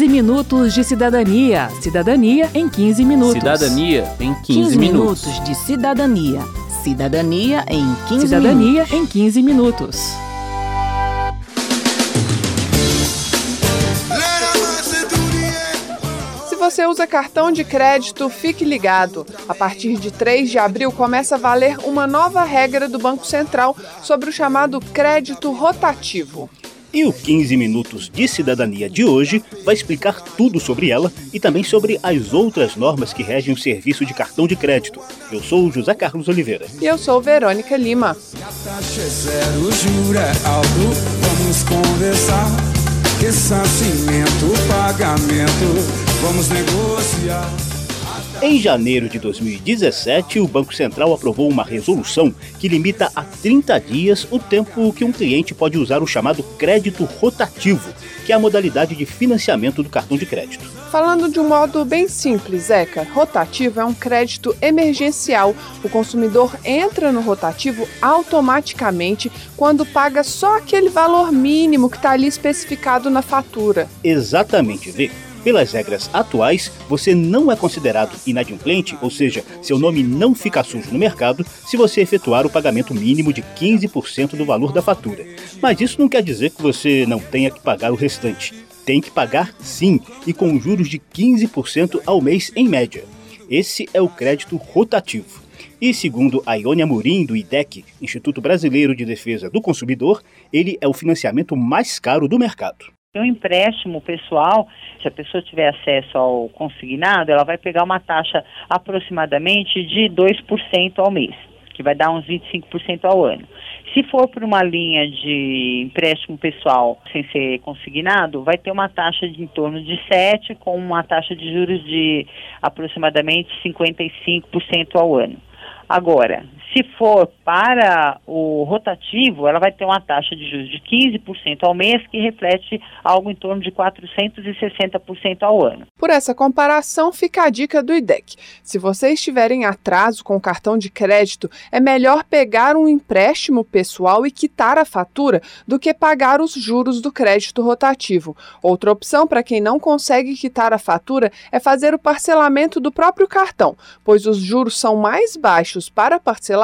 15 minutos de cidadania. Cidadania em 15 minutos. Cidadania em 15, 15 minutos. minutos de cidadania. Cidadania em 15 Cidadania minutos. em 15 minutos. Se você usa cartão de crédito, fique ligado. A partir de 3 de abril começa a valer uma nova regra do Banco Central sobre o chamado crédito rotativo. E o 15 Minutos de Cidadania de hoje vai explicar tudo sobre ela e também sobre as outras normas que regem o serviço de cartão de crédito. Eu sou o José Carlos Oliveira. E eu sou Verônica Lima. Taxa é zero, juro é alto, vamos conversar. Ressarcimento, pagamento, vamos negociar. Em janeiro de 2017, o Banco Central aprovou uma resolução que limita a 30 dias o tempo que um cliente pode usar o chamado crédito rotativo, que é a modalidade de financiamento do cartão de crédito. Falando de um modo bem simples, Zeca, rotativo é um crédito emergencial. O consumidor entra no rotativo automaticamente quando paga só aquele valor mínimo que está ali especificado na fatura. Exatamente, Vê. Pelas regras atuais, você não é considerado inadimplente, ou seja, seu nome não fica sujo no mercado se você efetuar o pagamento mínimo de 15% do valor da fatura. Mas isso não quer dizer que você não tenha que pagar o restante. Tem que pagar sim, e com juros de 15% ao mês em média. Esse é o crédito rotativo. E segundo a Ione Amorim, do IDEC, Instituto Brasileiro de Defesa do Consumidor, ele é o financiamento mais caro do mercado. Um empréstimo pessoal, se a pessoa tiver acesso ao consignado, ela vai pegar uma taxa aproximadamente de 2% ao mês, que vai dar uns 25% ao ano. Se for por uma linha de empréstimo pessoal sem ser consignado, vai ter uma taxa de em torno de 7, com uma taxa de juros de aproximadamente 55% ao ano. Agora, se for para o rotativo, ela vai ter uma taxa de juros de 15% ao mês, que reflete algo em torno de 460% ao ano. Por essa comparação, fica a dica do IDEC. Se você estiver em atraso com o cartão de crédito, é melhor pegar um empréstimo pessoal e quitar a fatura do que pagar os juros do crédito rotativo. Outra opção para quem não consegue quitar a fatura é fazer o parcelamento do próprio cartão, pois os juros são mais baixos para parcelamento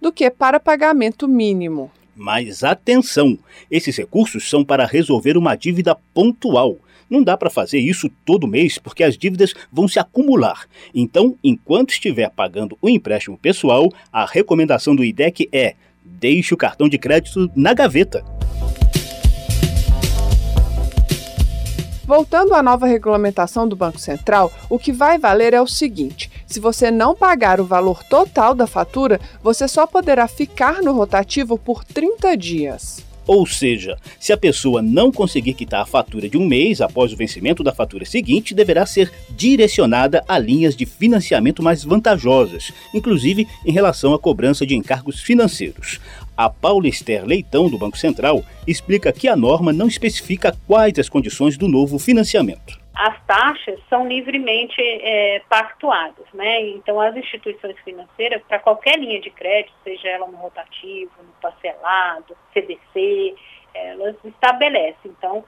do que para pagamento mínimo. Mas atenção! Esses recursos são para resolver uma dívida pontual. Não dá para fazer isso todo mês porque as dívidas vão se acumular. Então, enquanto estiver pagando o empréstimo pessoal, a recomendação do IDEC é: deixe o cartão de crédito na gaveta. Voltando à nova regulamentação do Banco Central, o que vai valer é o seguinte: se você não pagar o valor total da fatura, você só poderá ficar no rotativo por 30 dias. Ou seja, se a pessoa não conseguir quitar a fatura de um mês após o vencimento da fatura seguinte, deverá ser direcionada a linhas de financiamento mais vantajosas, inclusive em relação à cobrança de encargos financeiros. A Paula Esther Leitão, do Banco Central, explica que a norma não especifica quais as condições do novo financiamento as taxas são livremente é, pactuadas, né? Então as instituições financeiras, para qualquer linha de crédito, seja ela no rotativo, no parcelado, CDC, elas estabelecem. Então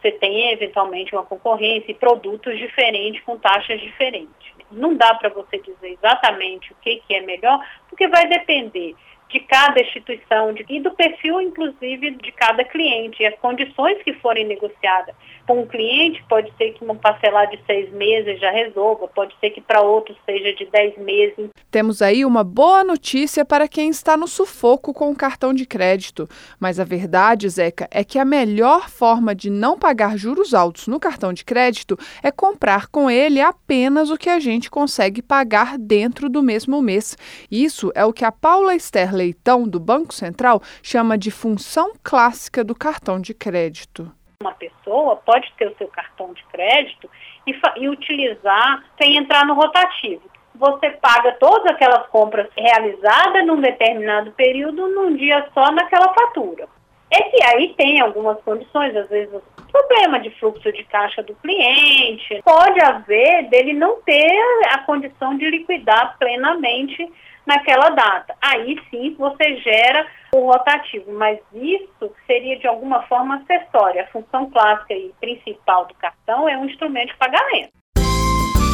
você tem eventualmente uma concorrência e produtos diferentes com taxas diferentes. Não dá para você dizer exatamente o que, que é melhor, porque vai depender de cada instituição de, e do perfil, inclusive, de cada cliente. E as condições que forem negociadas com um cliente, pode ser que uma parcelar de seis meses já resolva, pode ser que para outros seja de dez meses. Temos aí uma boa notícia para quem está no sufoco com o cartão de crédito. Mas a verdade, Zeca, é que a melhor forma de não pagar juros altos no cartão de crédito é comprar com ele apenas o que a gente consegue pagar dentro do mesmo mês. Isso é o que a Paula Esther Leitão, do Banco Central, chama de função clássica do cartão de crédito. Uma pessoa pode ter o seu cartão de crédito e, e utilizar sem entrar no rotativo. Você paga todas aquelas compras realizadas num determinado período, num dia só, naquela fatura. É que aí tem algumas condições, às vezes problema de fluxo de caixa do cliente, pode haver dele não ter a condição de liquidar plenamente naquela data. Aí sim você gera o rotativo, mas isso seria de alguma forma acessória. A função clássica e principal do cartão é um instrumento de pagamento.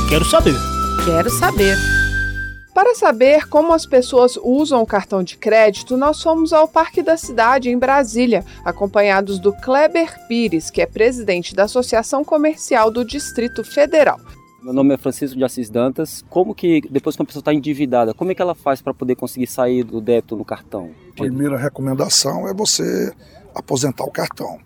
Quero saber. Quero saber. Para saber como as pessoas usam o cartão de crédito, nós fomos ao Parque da Cidade, em Brasília, acompanhados do Kleber Pires, que é presidente da Associação Comercial do Distrito Federal. Meu nome é Francisco de Assis Dantas. Como que, depois que uma pessoa está endividada, como é que ela faz para poder conseguir sair do débito no cartão? Primeira recomendação é você aposentar o cartão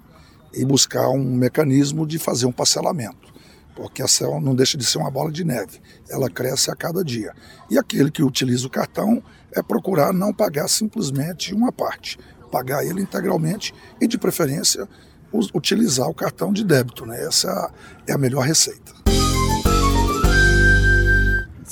e buscar um mecanismo de fazer um parcelamento, porque essa não deixa de ser uma bola de neve, ela cresce a cada dia. E aquele que utiliza o cartão é procurar não pagar simplesmente uma parte, pagar ele integralmente e, de preferência, utilizar o cartão de débito. Né? Essa é a melhor receita.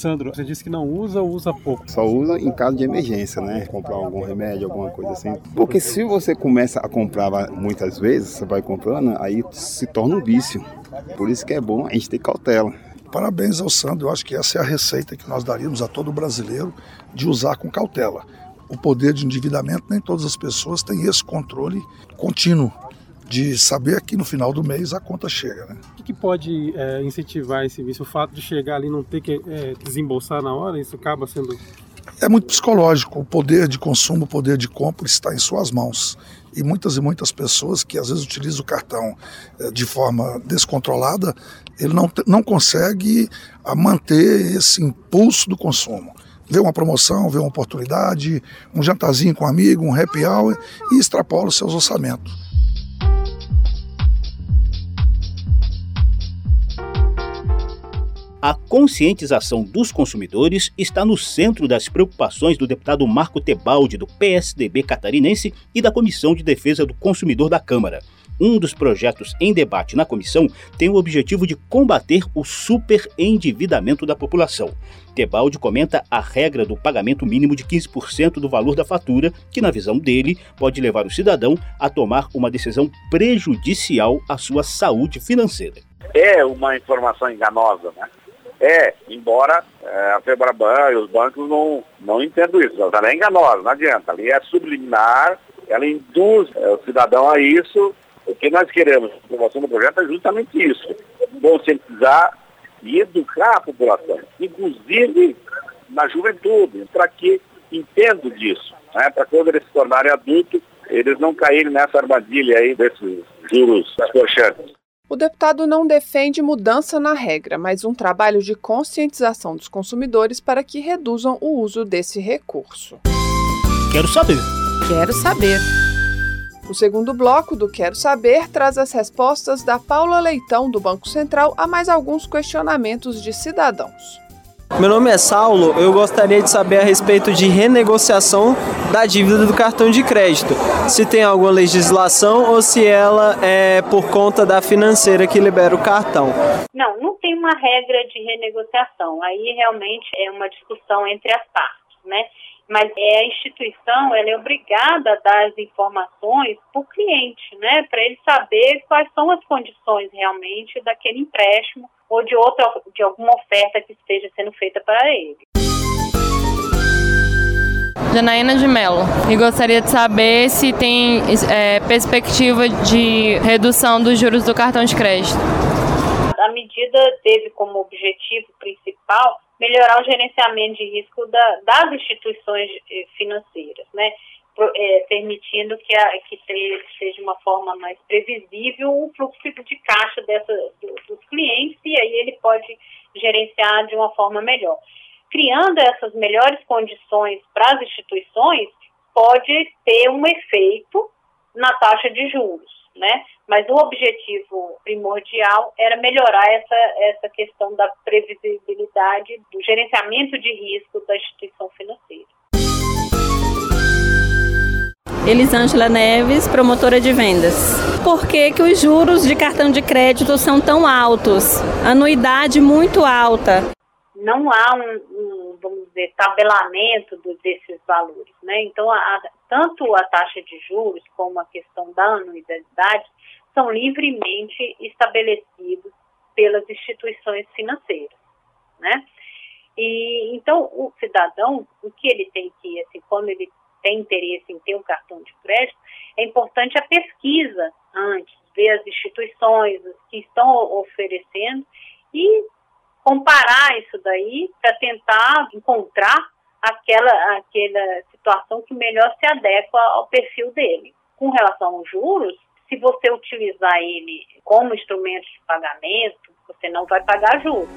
Sandro, você disse que não usa ou usa pouco? Só usa em caso de emergência, né? Comprar algum remédio, alguma coisa assim. Porque se você começa a comprar muitas vezes, você vai comprando, aí se torna um vício. Por isso que é bom a gente ter cautela. Parabéns ao Sandro, eu acho que essa é a receita que nós daríamos a todo brasileiro de usar com cautela. O poder de endividamento, nem todas as pessoas têm esse controle contínuo de saber que no final do mês a conta chega. Né? O que, que pode é, incentivar esse vício? O fato de chegar ali e não ter que é, desembolsar na hora, isso acaba sendo. É muito psicológico. O poder de consumo, o poder de compra está em suas mãos. E muitas e muitas pessoas que às vezes utilizam o cartão é, de forma descontrolada, ele não, não consegue manter esse impulso do consumo vê uma promoção, vê uma oportunidade, um jantarzinho com um amigo, um happy hour e extrapola os seus orçamentos. A conscientização dos consumidores está no centro das preocupações do deputado Marco Tebaldi, do PSDB catarinense, e da Comissão de Defesa do Consumidor da Câmara. Um dos projetos em debate na comissão tem o objetivo de combater o superendividamento da população. Tebaldi comenta a regra do pagamento mínimo de 15% do valor da fatura, que, na visão dele, pode levar o cidadão a tomar uma decisão prejudicial à sua saúde financeira. É uma informação enganosa, né? É, embora é, a Febraban e os bancos não, não entendam isso. Ela é enganosa, não adianta. Ali é subliminar, ela induz é, o cidadão a isso. O que nós queremos, a aprovação do projeto é justamente isso. Conscientizar e educar a população, inclusive na juventude, para que entendam disso. Né? Para quando eles se tornarem adultos, eles não caírem nessa armadilha aí desses juros escorchantes. O deputado não defende mudança na regra, mas um trabalho de conscientização dos consumidores para que reduzam o uso desse recurso. Quero saber. Quero saber. O segundo bloco do Quero Saber traz as respostas da Paula Leitão, do Banco Central, a mais alguns questionamentos de cidadãos. Meu nome é Saulo, eu gostaria de saber a respeito de renegociação da dívida do cartão de crédito. Se tem alguma legislação ou se ela é por conta da financeira que libera o cartão. Não, não tem uma regra de renegociação. Aí realmente é uma discussão entre as partes, né? Mas é a instituição, ela é obrigada a dar as informações para o cliente, né? Para ele saber quais são as condições realmente daquele empréstimo ou de outra, de alguma oferta que esteja sendo feita para ele. Janaína de Mello. E gostaria de saber se tem é, perspectiva de redução dos juros do cartão de crédito. A medida teve como objetivo principal melhorar o gerenciamento de risco da, das instituições eh, financeiras, né? É, permitindo que, a, que seja uma forma mais previsível o fluxo de caixa dessa, do, dos clientes e aí ele pode gerenciar de uma forma melhor. Criando essas melhores condições para as instituições, pode ter um efeito na taxa de juros, né? Mas o objetivo primordial era melhorar essa, essa questão da previsibilidade do gerenciamento de risco da instituição financeira. Elisângela Neves, promotora de vendas. Por que, que os juros de cartão de crédito são tão altos? Anuidade muito alta. Não há um, um vamos dizer, tabelamento desses valores. Né? Então, a, tanto a taxa de juros como a questão da anuidade são livremente estabelecidos pelas instituições financeiras. Né? E então o cidadão, o que ele tem que, assim, quando ele tem interesse em ter um cartão de crédito, é importante a pesquisa antes, ver as instituições que estão oferecendo e comparar isso daí para tentar encontrar aquela, aquela situação que melhor se adequa ao perfil dele. Com relação aos juros, se você utilizar ele como instrumento de pagamento, você não vai pagar juros.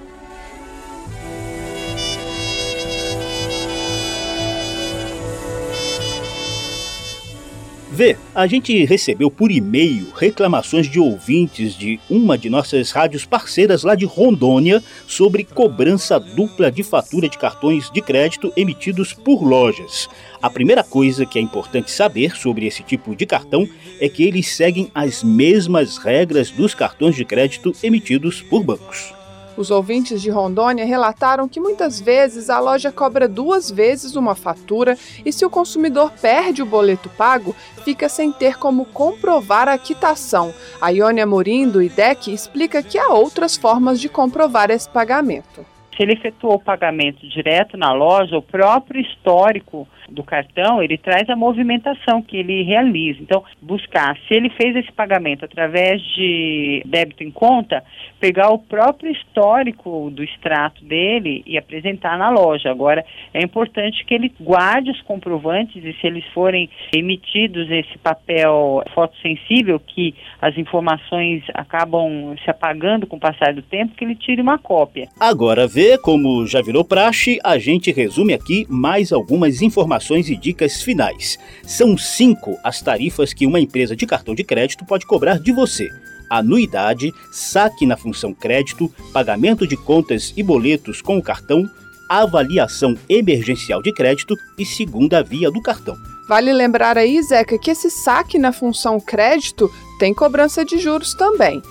Vê, a gente recebeu por e-mail reclamações de ouvintes de uma de nossas rádios parceiras lá de Rondônia sobre cobrança dupla de fatura de cartões de crédito emitidos por lojas. A primeira coisa que é importante saber sobre esse tipo de cartão é que eles seguem as mesmas regras dos cartões de crédito emitidos por bancos. Os ouvintes de Rondônia relataram que muitas vezes a loja cobra duas vezes uma fatura e, se o consumidor perde o boleto pago, fica sem ter como comprovar a quitação. A Iônia Morim, do IDEC, explica que há outras formas de comprovar esse pagamento. Se ele efetuou o pagamento direto na loja, o próprio histórico do cartão, ele traz a movimentação que ele realiza. Então, buscar se ele fez esse pagamento através de débito em conta, pegar o próprio histórico do extrato dele e apresentar na loja. Agora, é importante que ele guarde os comprovantes e se eles forem emitidos esse papel fotossensível, que as informações acabam se apagando com o passar do tempo, que ele tire uma cópia. Agora vê, como já virou praxe, a gente resume aqui mais algumas informações informações e dicas finais. São cinco as tarifas que uma empresa de cartão de crédito pode cobrar de você anuidade, saque na função crédito, pagamento de contas e boletos com o cartão, avaliação emergencial de crédito e segunda via do cartão. Vale lembrar aí, Zeca, que esse saque na função crédito tem cobrança de juros também.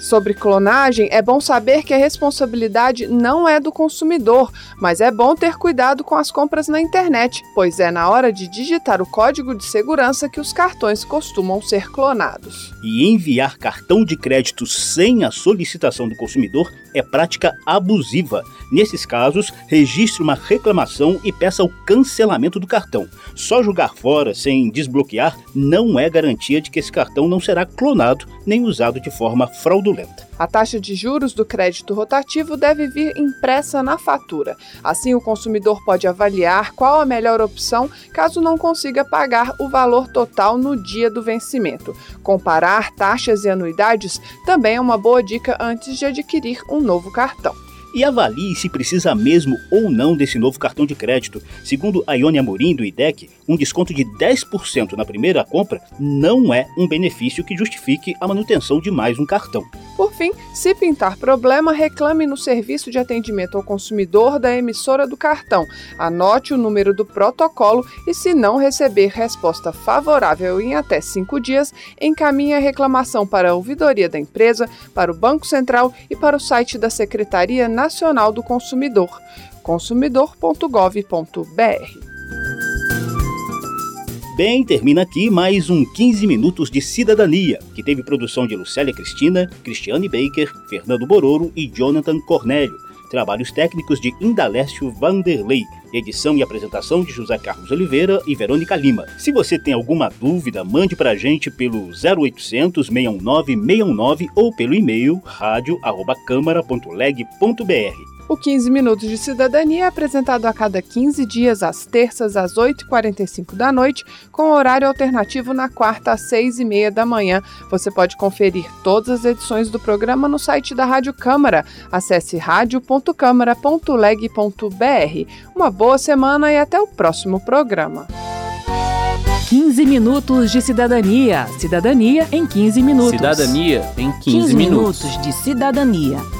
Sobre clonagem, é bom saber que a responsabilidade não é do consumidor, mas é bom ter cuidado com as compras na internet, pois é na hora de digitar o código de segurança que os cartões costumam ser clonados. E enviar cartão de crédito sem a solicitação do consumidor é prática abusiva. Nesses casos, registre uma reclamação e peça o cancelamento do cartão. Só jogar fora sem desbloquear não é garantia de que esse cartão não será clonado nem usado de forma fraudulenta. A taxa de juros do crédito rotativo deve vir impressa na fatura. Assim, o consumidor pode avaliar qual a melhor opção caso não consiga pagar o valor total no dia do vencimento. Comparar taxas e anuidades também é uma boa dica antes de adquirir um novo cartão e avalie se precisa mesmo ou não desse novo cartão de crédito. Segundo a Ione Amorim do IDEC, um desconto de 10% na primeira compra não é um benefício que justifique a manutenção de mais um cartão. Por fim, se pintar problema, reclame no serviço de atendimento ao consumidor da emissora do cartão. Anote o número do protocolo e, se não receber resposta favorável em até cinco dias, encaminhe a reclamação para a ouvidoria da empresa, para o Banco Central e para o site da Secretaria Nacional do Consumidor, consumidor.gov.br. Bem, termina aqui mais um 15 Minutos de Cidadania, que teve produção de Lucélia Cristina, Cristiane Baker, Fernando Bororo e Jonathan Cornélio. Trabalhos técnicos de Indalécio Vanderlei. Edição e apresentação de José Carlos Oliveira e Verônica Lima. Se você tem alguma dúvida, mande para a gente pelo 0800 619 619 ou pelo e-mail radio@câmara.leg.br. O 15 Minutos de Cidadania é apresentado a cada 15 dias, às terças, às 8h45 da noite, com horário alternativo na quarta, às 6h30 da manhã. Você pode conferir todas as edições do programa no site da Rádio Câmara. Acesse radio.câmara.leg.br. Uma boa semana e até o próximo programa. 15 minutos de cidadania. Cidadania em 15 minutos. Cidadania em 15, 15 minutos. minutos de cidadania.